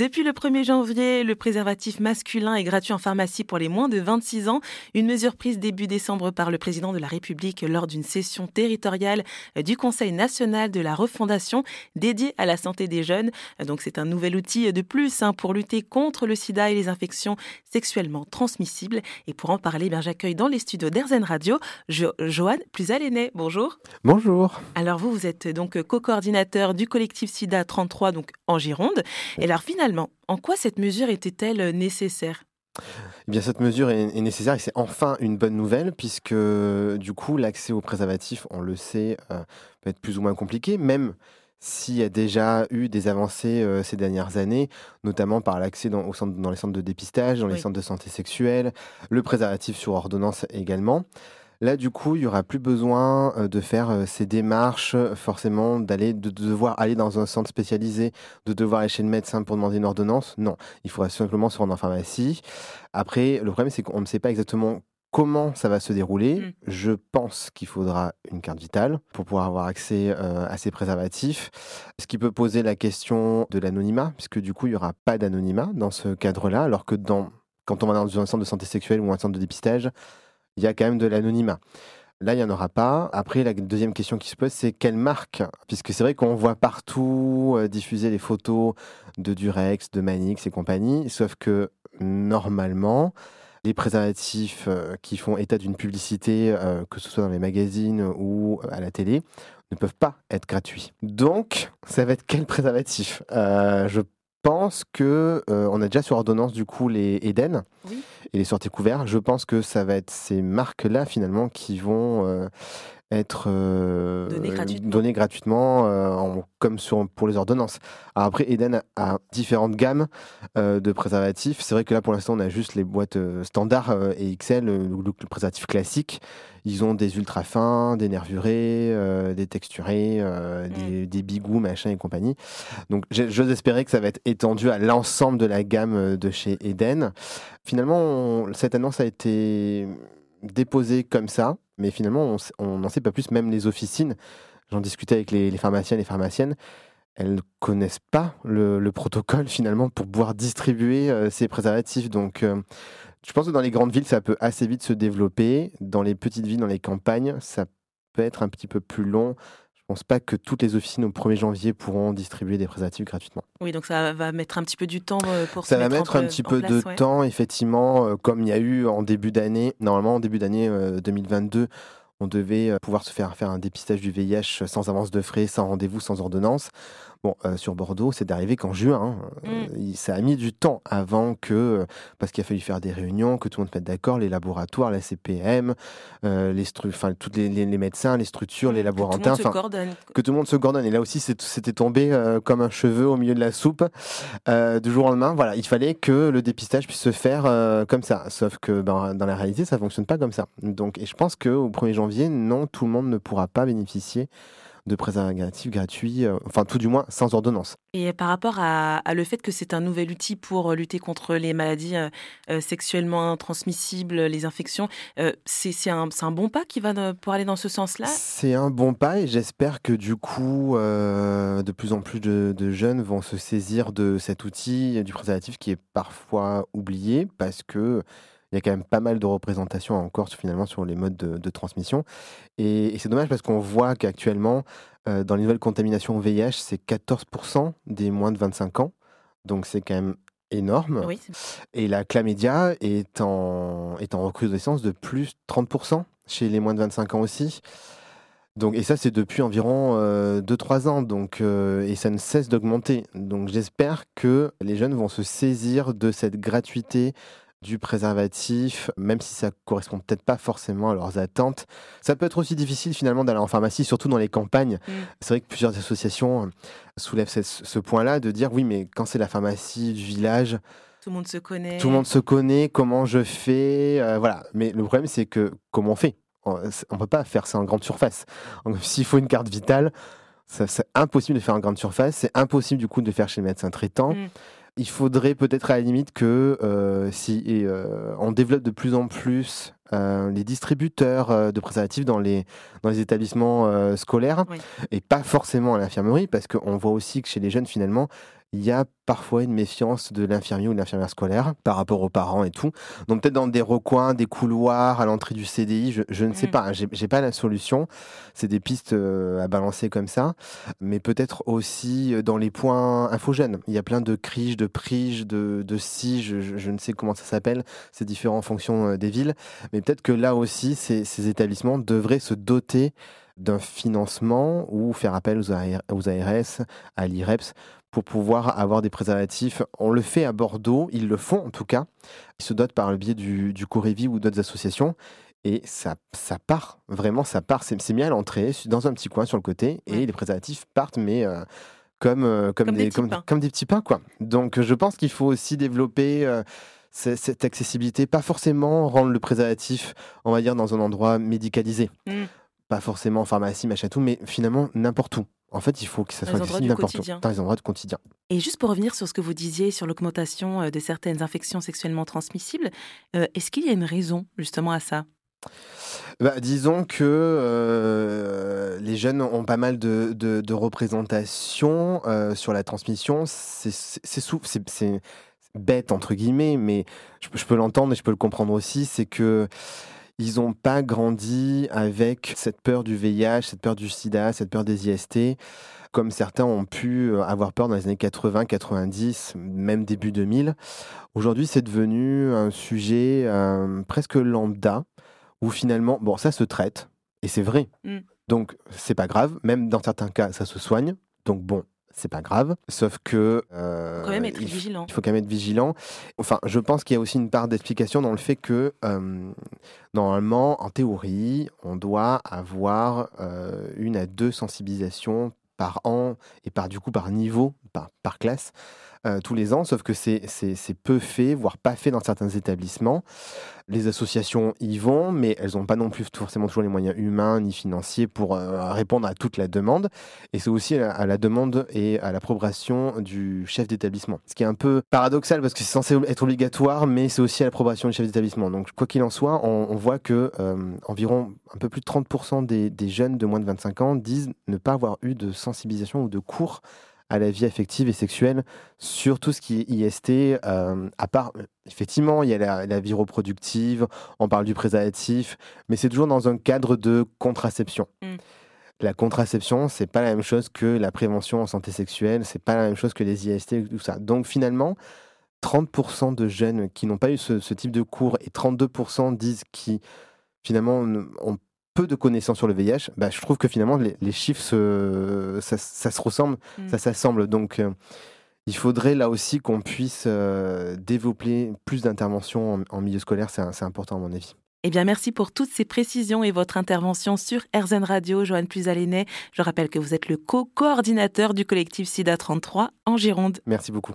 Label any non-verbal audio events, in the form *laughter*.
Depuis le 1er janvier, le préservatif masculin est gratuit en pharmacie pour les moins de 26 ans. Une mesure prise début décembre par le président de la République lors d'une session territoriale du Conseil national de la refondation dédiée à la santé des jeunes. Donc c'est un nouvel outil de plus hein, pour lutter contre le sida et les infections sexuellement transmissibles. Et pour en parler, ben, j'accueille dans les studios d'Erzen Radio jo Joanne Plusaléné. Bonjour. Bonjour. Alors vous, vous êtes donc co-coordinateur du collectif SIDA 33 donc en Gironde. Et alors finalement, en quoi cette mesure était-elle nécessaire? Eh bien, cette mesure est, nécessaire et c'est enfin une bonne nouvelle puisque du coup, l'accès aux préservatifs, on le sait, euh, peut être plus ou moins compliqué, même s'il y a déjà eu des avancées euh, ces dernières années, notamment par l'accès dans, dans, les centres de dépistage, dans les centres de santé sexuelle, le préservatif sur ordonnance également. Là, du coup, il y aura plus besoin euh, de faire euh, ces démarches, euh, forcément, d'aller, de devoir aller dans un centre spécialisé, de devoir aller chez le médecin pour demander une ordonnance. Non, il faudra simplement se rendre en pharmacie. Après, le problème, c'est qu'on ne sait pas exactement comment ça va se dérouler. Mm. Je pense qu'il faudra une carte vitale pour pouvoir avoir accès à ces préservatifs. Ce qui peut poser la question de l'anonymat, puisque du coup, il n'y aura pas d'anonymat dans ce cadre-là, alors que dans, quand on va dans un centre de santé sexuelle ou un centre de dépistage, il y a quand même de l'anonymat. Là, il n'y en aura pas. Après, la deuxième question qui se pose, c'est quelle marque? Puisque c'est vrai qu'on voit partout euh, diffuser les photos de Durex, de Manix et compagnie, sauf que normalement, les préservatifs euh, qui font état d'une publicité, euh, que ce soit dans les magazines ou à la télé, ne peuvent pas être gratuits. Donc, ça va être quel préservatif? Je pense que on a déjà sur ordonnance du coup les Eden. Oui et les sorties couverts. Je pense que ça va être ces marques-là finalement qui vont euh, être euh, données gratuitement, euh, comme sur, pour les ordonnances. Alors après, Eden a, différentes gammes de préservatifs. C'est vrai que là, pour l'instant, on a juste les boîtes standards et XL, le, le, préservatif classique. Ils ont des ultra fins, des nervurés, des texturés, des, mm. des, bigous, machin et compagnie. Donc j'ose espérer que ça va être étendu à l'ensemble de la gamme de chez Eden. Finalement, cette annonce a été déposée comme ça, mais finalement, on n'en sait pas plus. Même les officines, j'en discutais avec les, pharmaciens et les pharmaciennes, elles ne connaissent pas le, protocole *laughs* finalement pour pouvoir distribuer euh, ces préservatifs. Donc, euh, je pense que dans les grandes villes, ça peut assez vite se développer. Dans les petites villes, dans les campagnes, ça peut être un petit peu plus long pense pas que toutes les officines au 1er janvier pourront distribuer des préservatifs gratuitement. Oui, donc ça va mettre un petit peu du temps euh, pour ça va mettre un petit peu de temps, effectivement, euh, comme il y a eu en début d'année. Normalement, en début d'année 2022, euh, on devait pouvoir se faire faire un dépistage du VIH sans avance de frais, sans rendez-vous, sans ordonnance. Bon, euh, sur Bordeaux, c'est arrivé qu'en juin. Hein, mm. ça a mis du temps avant que, parce qu'il a fallu faire des réunions, que tout le monde mette d'accord, les laboratoires, la CPM, euh, les enfin tous les, médecins, les structures, les laborantins, que tout, le que tout le monde se coordonne. Et là aussi, c'était tombé euh, comme un cheveu au milieu de la soupe du jour au lendemain. Voilà, il fallait que le dépistage puisse se faire comme ça. Sauf que ben, dans la réalité, ça fonctionne pas comme ça. Donc, et je pense qu'au 1er janvier, non, tout le monde ne pourra pas bénéficier de préservatifs gratuits, euh, enfin tout du moins sans ordonnance. Et par rapport à, le fait que c'est un nouvel outil pour euh, lutter contre les maladies euh, sexuellement transmissibles, les infections, c'est un, un, bon pas qui va pour aller dans ce sens-là? C'est un bon pas et j'espère que du coup, de plus en plus de, de, jeunes vont se saisir de cet outil du préservatif qui est parfois oublié parce que il y a quand même pas mal de représentations encore finalement sur les modes de, transmission. Et, c'est dommage parce qu'on voit qu'actuellement, euh, dans les nouvelles contaminations au VIH, c'est 14% des moins de 25 ans. Donc c'est quand même énorme. et la chlamydia est en, est en recrudescence de plus 30% chez les moins de 25 ans aussi. Donc, et ça, c'est depuis environ 2-3 euh, ans. Donc, euh, et ça ne cesse d'augmenter. Donc, j'espère que les jeunes vont se saisir de cette gratuité du préservatif, même si ça correspond peut-être pas forcément à leurs attentes. Ça peut être aussi difficile finalement d'aller en pharmacie, surtout dans les campagnes. Mm. C'est vrai que plusieurs associations euh, soulèvent ce, point-là, de dire oui, mais quand c'est la pharmacie du village, tout le monde se connaît. Tout le monde se connaît, comment je fais, euh, voilà. Mais le problème, c'est que comment on fait? On ne peut pas faire ça en grande surface. *laughs* S'il faut une carte vitale, c'est impossible de faire en grande surface. C'est impossible du coup de faire chez le médecin traitant. Mm il faudrait peut-être à la limite que euh, si euh, on développe de plus en plus euh, les distributeurs de préservatifs dans les, dans les établissements scolaires. Et pas forcément à l'infirmerie parce qu'on voit aussi que chez les jeunes finalement il y a parfois une méfiance de l'infirmier ou de l'infirmière scolaire par rapport aux parents et tout. Donc peut-être dans des recoins, des couloirs, à l'entrée du CDI, je, ne sais mm. pas, hein, j'ai pas la solution. C'est des pistes euh, à balancer comme ça, mais peut-être aussi euh, dans les points infogènes. Il y a plein de criches, de priges, de, de je, je, ne sais comment ça s'appelle, c'est différent en fonction euh, des villes, mais peut-être que là aussi, ces, ces établissements devraient se doter d'un financement ou faire appel aux, ARS, à l'IREPS, pour pouvoir avoir des préservatifs. On le fait à Bordeaux, ils le font en tout cas. Ils se dotent par le biais du, du Corévi ou d'autres associations. Et ça, ça part, vraiment, ça part. C'est mis à l'entrée, dans un petit coin sur le côté, et les préservatifs partent, mais euh, comme, euh, comme, des, comme, des, petits pains. Quoi. Donc je pense qu'il faut aussi développer euh, cette accessibilité, pas forcément rendre le préservatif, on va dire, dans un endroit médicalisé. Mmh pas forcément en pharmacie, machin tout, mais finalement n'importe où. En fait, il faut que ça soit accessible n'importe où, dans les endroits du quotidien. Et juste pour revenir sur ce que vous disiez sur l'augmentation euh, de certaines infections sexuellement transmissibles, euh, est-ce qu'il y a une raison justement à ça? Bah, disons que euh, les jeunes ont pas mal de, de, représentations sur la transmission. C'est bête, entre guillemets, mais je, je peux l'entendre et je peux le comprendre aussi. C'est que ils n'ont pas grandi avec cette peur du VIH, cette peur du sida, cette peur des IST, comme certains ont pu euh, avoir peur dans les années 80, 90, même début 2000. Aujourd'hui, c'est devenu un sujet euh, presque lambda, où finalement, bon, ça se traite, et c'est vrai. Mm. Donc, c'est pas grave, même dans certains cas, ça se soigne. Donc, bon, c'est pas grave. Sauf que. Euh, faut quand même être vigilant. Il faut quand même être vigilant. Enfin, je pense qu'il y a aussi une part d'explication dans le fait que, euh, normalement, en théorie, on doit avoir euh, une à deux sensibilisations par an et par du coup par niveau, par, par classe. Euh, tous les ans, sauf que c'est peu fait, voire pas fait dans certains établissements. Les associations y vont, mais elles n'ont pas non plus forcément toujours les moyens humains ni financiers pour euh, répondre à toute la demande. Et c'est aussi à, la demande et à l'approbation du chef d'établissement. Ce qui est un peu paradoxal parce que c'est censé être obligatoire, mais c'est aussi à l'approbation du chef d'établissement. Donc quoi qu'il en soit, on, voit que euh, environ un peu plus de 30% des, des jeunes de moins de 25 ans disent ne pas avoir eu de sensibilisation ou de cours à la vie affective et sexuelle sur tout ce qui est IST, euh, à part, effectivement, il y a la, vie reproductive, on parle du préservatif, mais c'est toujours dans un cadre de contraception. Mm. La contraception, c'est pas la même chose que la prévention en santé sexuelle, c'est pas la même chose que les IST et tout ça. Donc finalement, 30% de jeunes qui n'ont pas eu ce, ce, type de cours et 32% disent qui finalement ont peu de connaissances sur le VIH, bah, je trouve que finalement les, chiffres, ça, se ressemble, mm. ça s'assemble. Donc euh, il faudrait là aussi qu'on puisse euh, développer plus d'interventions en, milieu scolaire, c'est important à mon avis. Eh bien, merci pour toutes ces précisions et votre intervention sur RZN Radio, Joanne Plusalénet. Je rappelle que vous êtes le co-coordinateur du collectif SIDA 33 en Gironde. Merci beaucoup.